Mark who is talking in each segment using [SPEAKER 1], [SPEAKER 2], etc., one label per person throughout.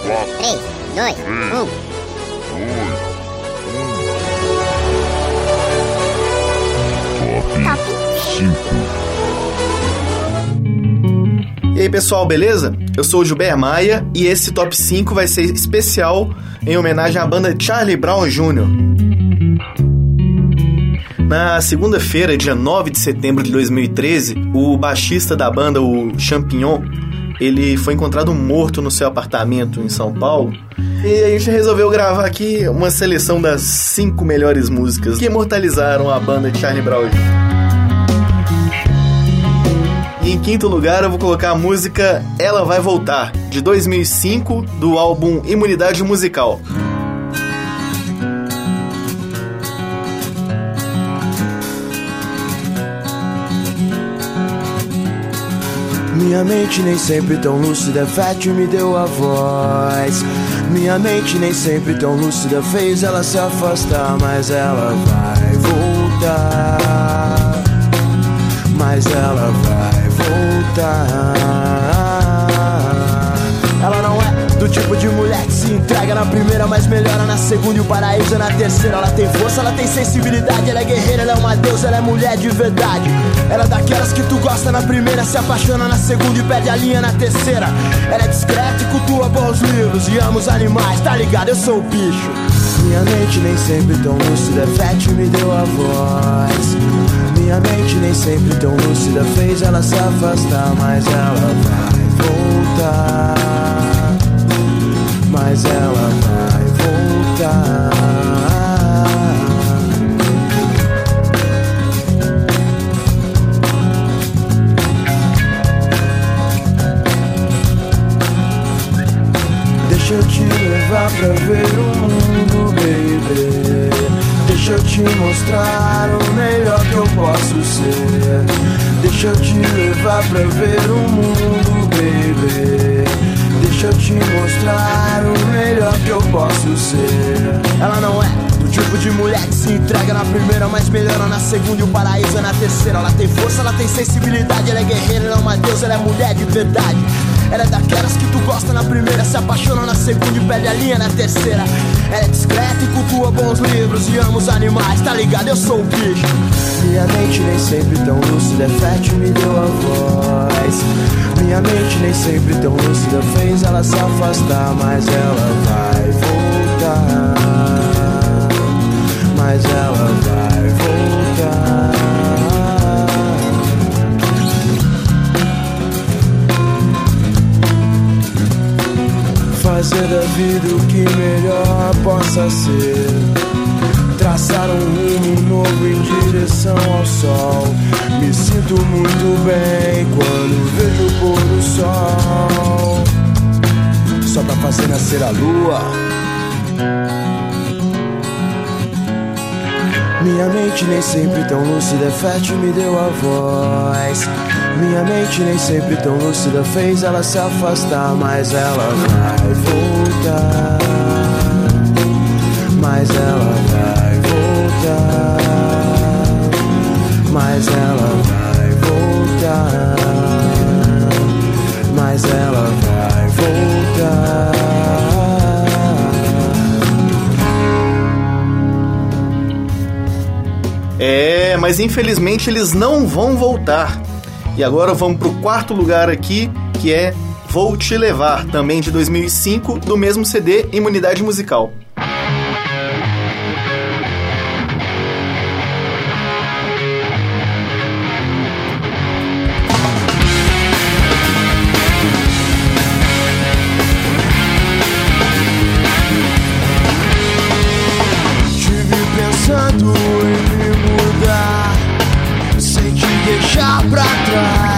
[SPEAKER 1] 4, 3, 2, 1.
[SPEAKER 2] Top 5.
[SPEAKER 3] E aí pessoal, beleza? Eu sou o Gilber Maia e esse top 5 vai ser especial em homenagem à banda Charlie Brown Jr. Na segunda-feira, dia 9 de setembro de 2013, o baixista da banda, o Champignon, ele foi encontrado morto no seu apartamento em São Paulo. E a gente resolveu gravar aqui uma seleção das cinco melhores músicas que imortalizaram a banda de Charlie Brown. E em quinto lugar eu vou colocar a música Ela Vai Voltar, de 2005, do álbum Imunidade Musical.
[SPEAKER 4] Minha mente nem sempre tão lúcida, Fat me deu a voz. Minha mente nem sempre tão lúcida, fez ela se afastar, mas ela vai voltar. Mas ela vai voltar. Ela não é do tipo de mulher se entrega na primeira, mas melhora na segunda e o paraíso é na terceira. Ela tem força, ela tem sensibilidade, ela é guerreira, ela é uma deusa, ela é mulher de verdade. Ela é daquelas que tu gosta na primeira, se apaixona na segunda e perde a linha na terceira. Ela é discreta e cultua bons livros e ama os animais, tá ligado? Eu sou o bicho. Minha mente nem sempre tão lúcida, Fat me deu a voz. Minha mente nem sempre tão lúcida, fez ela se afastar, mas ela vai voltar mas ela vai voltar. Deixa eu te levar pra ver o mundo, baby. Deixa eu te mostrar o melhor que eu posso ser. Deixa eu te levar pra ver o mundo, baby. Deixa eu te mostrar o melhor que eu posso ser. Ela não é do tipo de mulher que se entrega na primeira, mas melhora na segunda e o paraíso é na terceira. Ela tem força, ela tem sensibilidade, ela é guerreira, ela é uma deusa, ela é mulher de verdade. Ela é daquelas que tu gosta na primeira, se apaixona na segunda e perde a linha na terceira. Ela é discreta e cultua bons livros e ama os animais, tá ligado? Eu sou o bicho. Minha mente nem sempre tão lúcida, é fértil, me deu a voz. Minha mente nem sempre tão lúcida, fez ela se afastar, mas ela vai voltar. Mas ela vai voltar. Fazer da vida o que melhor possa ser. Traçar um rumo novo em direção ao sol. Me sinto muito bem quando vejo o pôr do sol. Só pra fazer nascer a lua. Minha mente nem sempre tão lúcida, fértil me deu a voz. Minha mente nem sempre tão lúcida, fez ela se afastar, mas ela vai voltar. Mas ela vai Mas ela vai voltar. Mas ela vai voltar.
[SPEAKER 3] É, mas infelizmente eles não vão voltar. E agora vamos pro quarto lugar aqui, que é Vou Te Levar, também de 2005, do mesmo CD Imunidade Musical.
[SPEAKER 4] Pensando em me mudar. Sem te deixar pra trás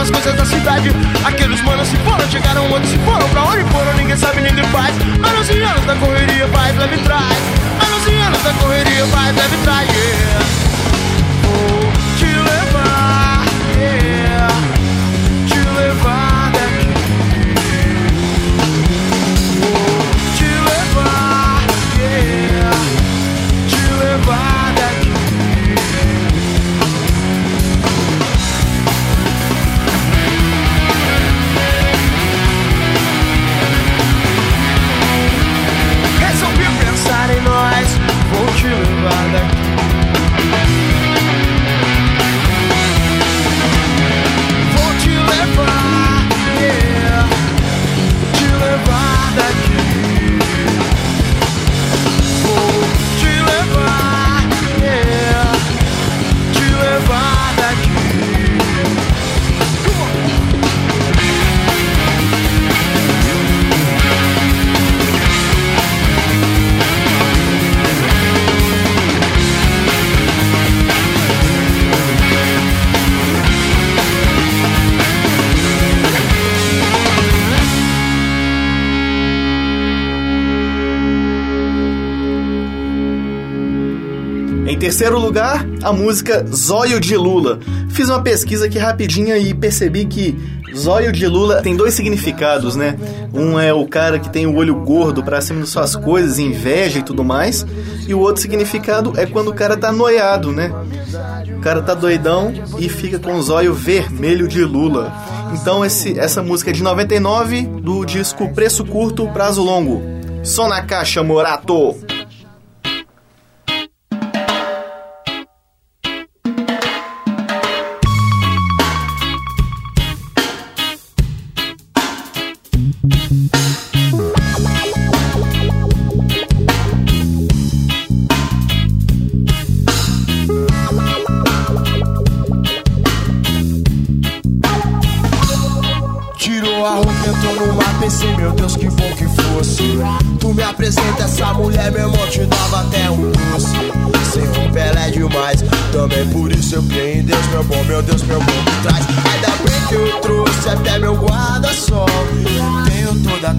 [SPEAKER 4] as coisas da cidade. Aqueles manos se foram, chegaram outros se foram. Pra onde foram, ninguém sabe, ninguém faz. Anos e anos da correria, vai, leve traz. Anos e anos da correria, vai, leve traz, yeah. Vou
[SPEAKER 3] terceiro lugar, a música Zóio de Lula. Fiz uma pesquisa aqui rapidinha e percebi que Zóio de Lula tem dois significados, né? Um é o cara que tem o olho gordo pra cima das suas coisas, inveja e tudo mais. E o outro significado é quando o cara tá noiado, né? O cara tá doidão e fica com o zóio vermelho de Lula. Então esse, essa música é de 99 do disco Preço Curto, Prazo Longo. Só na caixa, Morato!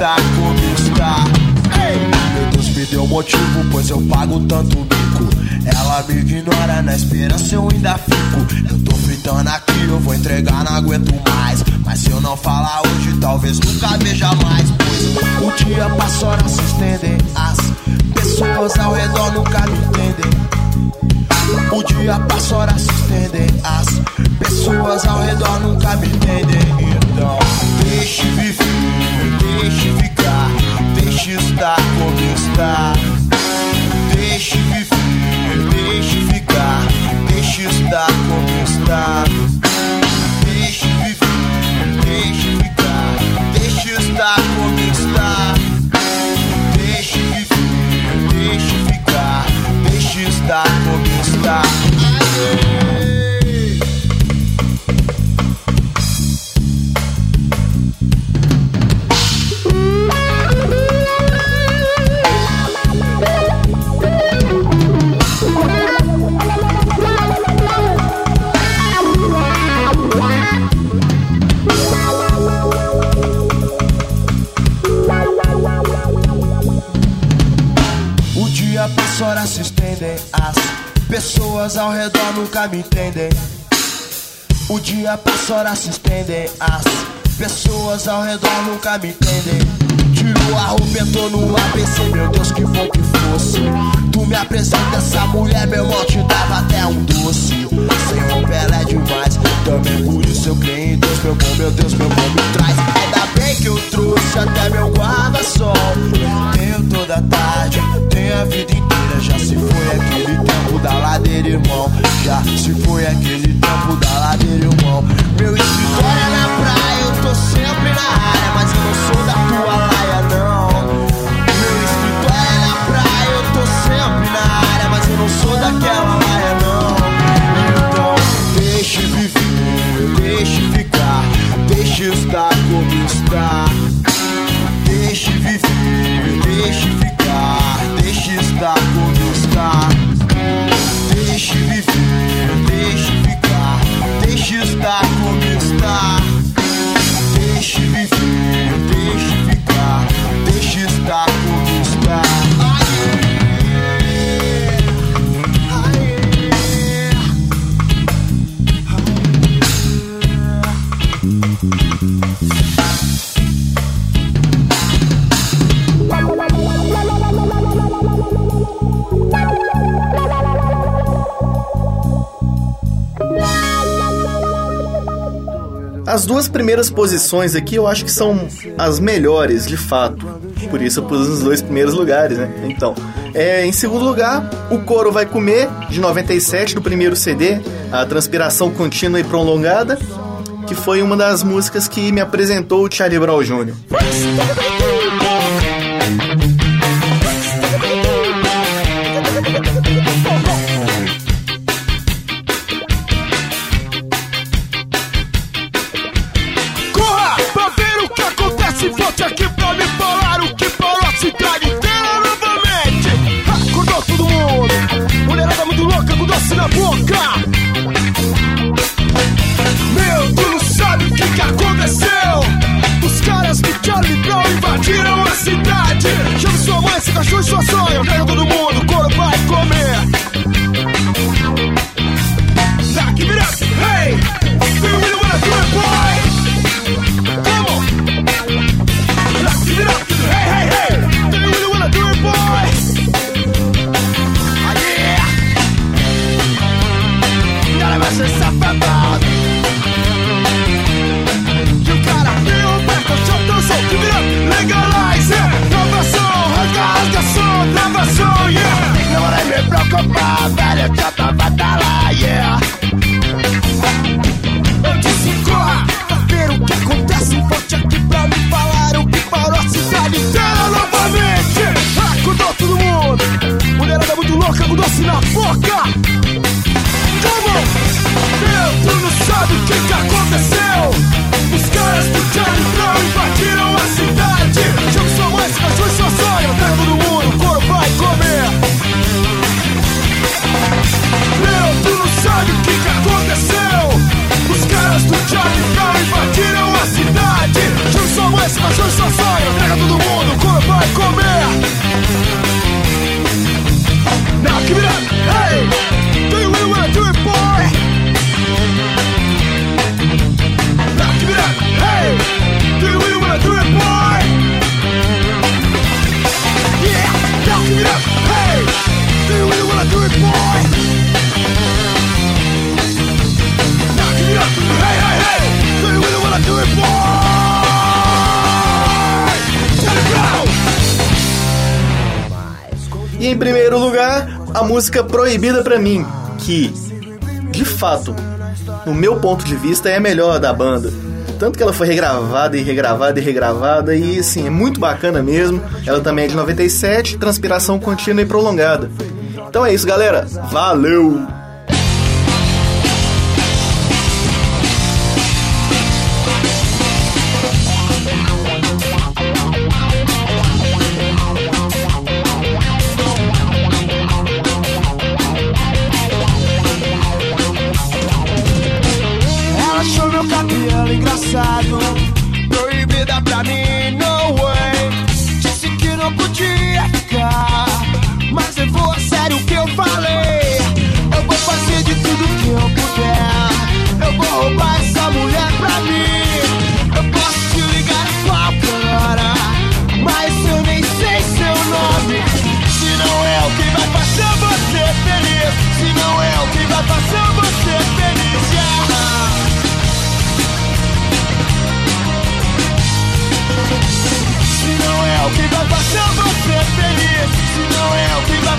[SPEAKER 4] Meu Deus me deu motivo, pois eu pago tanto mico. Ela me ignora, na esperança eu ainda fico. Eu tô fritando aqui, eu vou entregar, não aguento mais. Mas se eu não falar hoje, talvez nunca veja mais. Pois o dia passa, horas se estendem. As pessoas ao redor nunca me entendem. O dia passa, horas se estendem. As pessoas ao redor nunca me entendem. Então, deixe viver, deixe ficar, deixe estar como está. Deixe pessoas ao redor nunca me entendem. O dia passa, horas se estendem. As pessoas ao redor nunca me entendem. Tirou a roupa, entrou no ABC. pensei, meu Deus, que bom que fosse. Tu me apresenta essa mulher, meu irmão, te dava até um doce. Sem roupa ela é demais, também por isso eu creio em Deus, meu bom, meu Deus, meu bom me traz. Ainda bem que eu trouxe até meu guarda-sol. Tenho toda a tarde, tenho a vida irmão. Já se foi aquele tempo da ladeira, irmão. Meu escritório é na
[SPEAKER 3] As duas primeiras posições aqui eu acho que são as melhores, de fato. Por isso eu pus nos dois primeiros lugares, né? Então, é, em segundo lugar, O Coro Vai Comer, de 97, do primeiro CD, A Transpiração Contínua e Prolongada, que foi uma das músicas que me apresentou o Charlie Brown Jr.
[SPEAKER 4] Pega todo mundo, vai comer. E
[SPEAKER 3] em primeiro lugar, a música Proibida para mim, que de fato, no meu ponto de vista, é a melhor da banda. Tanto que ela foi regravada e regravada e regravada, e assim, é muito bacana mesmo. Ela também é de 97, transpiração contínua e prolongada. Então é isso, galera. Valeu!
[SPEAKER 4] Pro Gabriel engraçado Proibida pra mim, no way. Disse que não podia ficar Mas levou a é sério o que eu falei. Eu vou fazer de tudo que eu puder. Eu vou roubar essa mulher pra mim.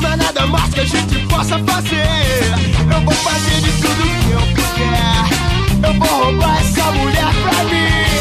[SPEAKER 4] Não há nada mais que a gente possa fazer. Eu vou fazer de tudo que eu puder. Eu vou roubar essa mulher pra mim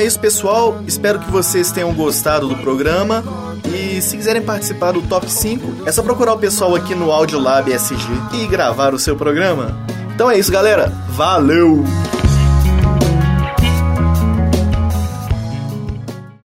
[SPEAKER 3] é isso, pessoal. Espero que vocês tenham gostado do programa. E se quiserem participar do Top 5, é só procurar o pessoal aqui no Audiolab SG e gravar o seu programa. Então é isso, galera. Valeu!